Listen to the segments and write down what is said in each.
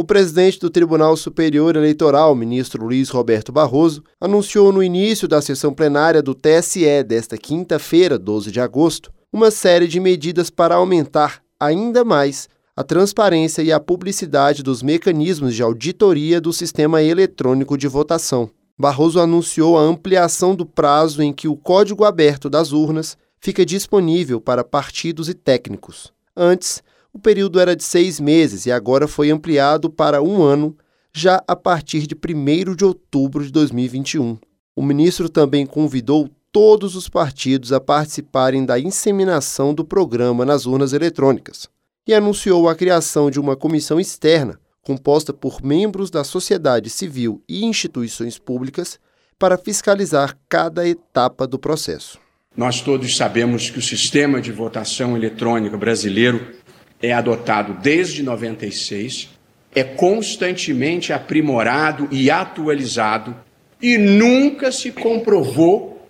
O presidente do Tribunal Superior Eleitoral, ministro Luiz Roberto Barroso, anunciou no início da sessão plenária do TSE desta quinta-feira, 12 de agosto, uma série de medidas para aumentar ainda mais a transparência e a publicidade dos mecanismos de auditoria do sistema eletrônico de votação. Barroso anunciou a ampliação do prazo em que o código aberto das urnas fica disponível para partidos e técnicos. Antes, o período era de seis meses e agora foi ampliado para um ano, já a partir de 1 de outubro de 2021. O ministro também convidou todos os partidos a participarem da inseminação do programa nas urnas eletrônicas e anunciou a criação de uma comissão externa, composta por membros da sociedade civil e instituições públicas, para fiscalizar cada etapa do processo. Nós todos sabemos que o sistema de votação eletrônica brasileiro é adotado desde 96, é constantemente aprimorado e atualizado e nunca se comprovou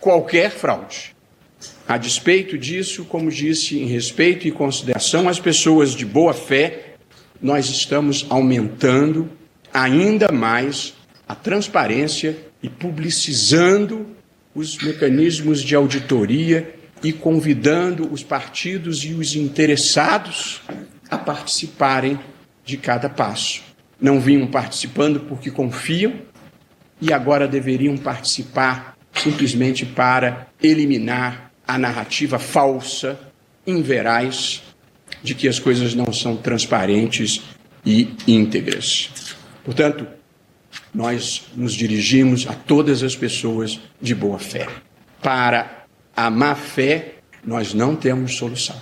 qualquer fraude. A despeito disso, como disse, em respeito e consideração às pessoas de boa fé, nós estamos aumentando ainda mais a transparência e publicizando os mecanismos de auditoria e convidando os partidos e os interessados a participarem de cada passo. Não vinham participando porque confiam e agora deveriam participar simplesmente para eliminar a narrativa falsa, inveraz, de que as coisas não são transparentes e íntegras. Portanto, nós nos dirigimos a todas as pessoas de boa fé para a má fé, nós não temos solução.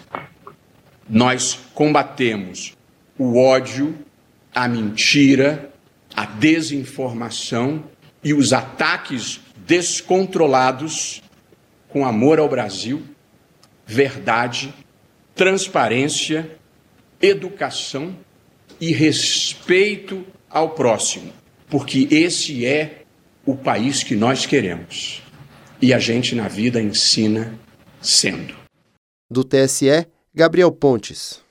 Nós combatemos o ódio, a mentira, a desinformação e os ataques descontrolados com amor ao Brasil, verdade, transparência, educação e respeito ao próximo, porque esse é o país que nós queremos e a gente na vida ensina sendo. Do TSE, Gabriel Pontes.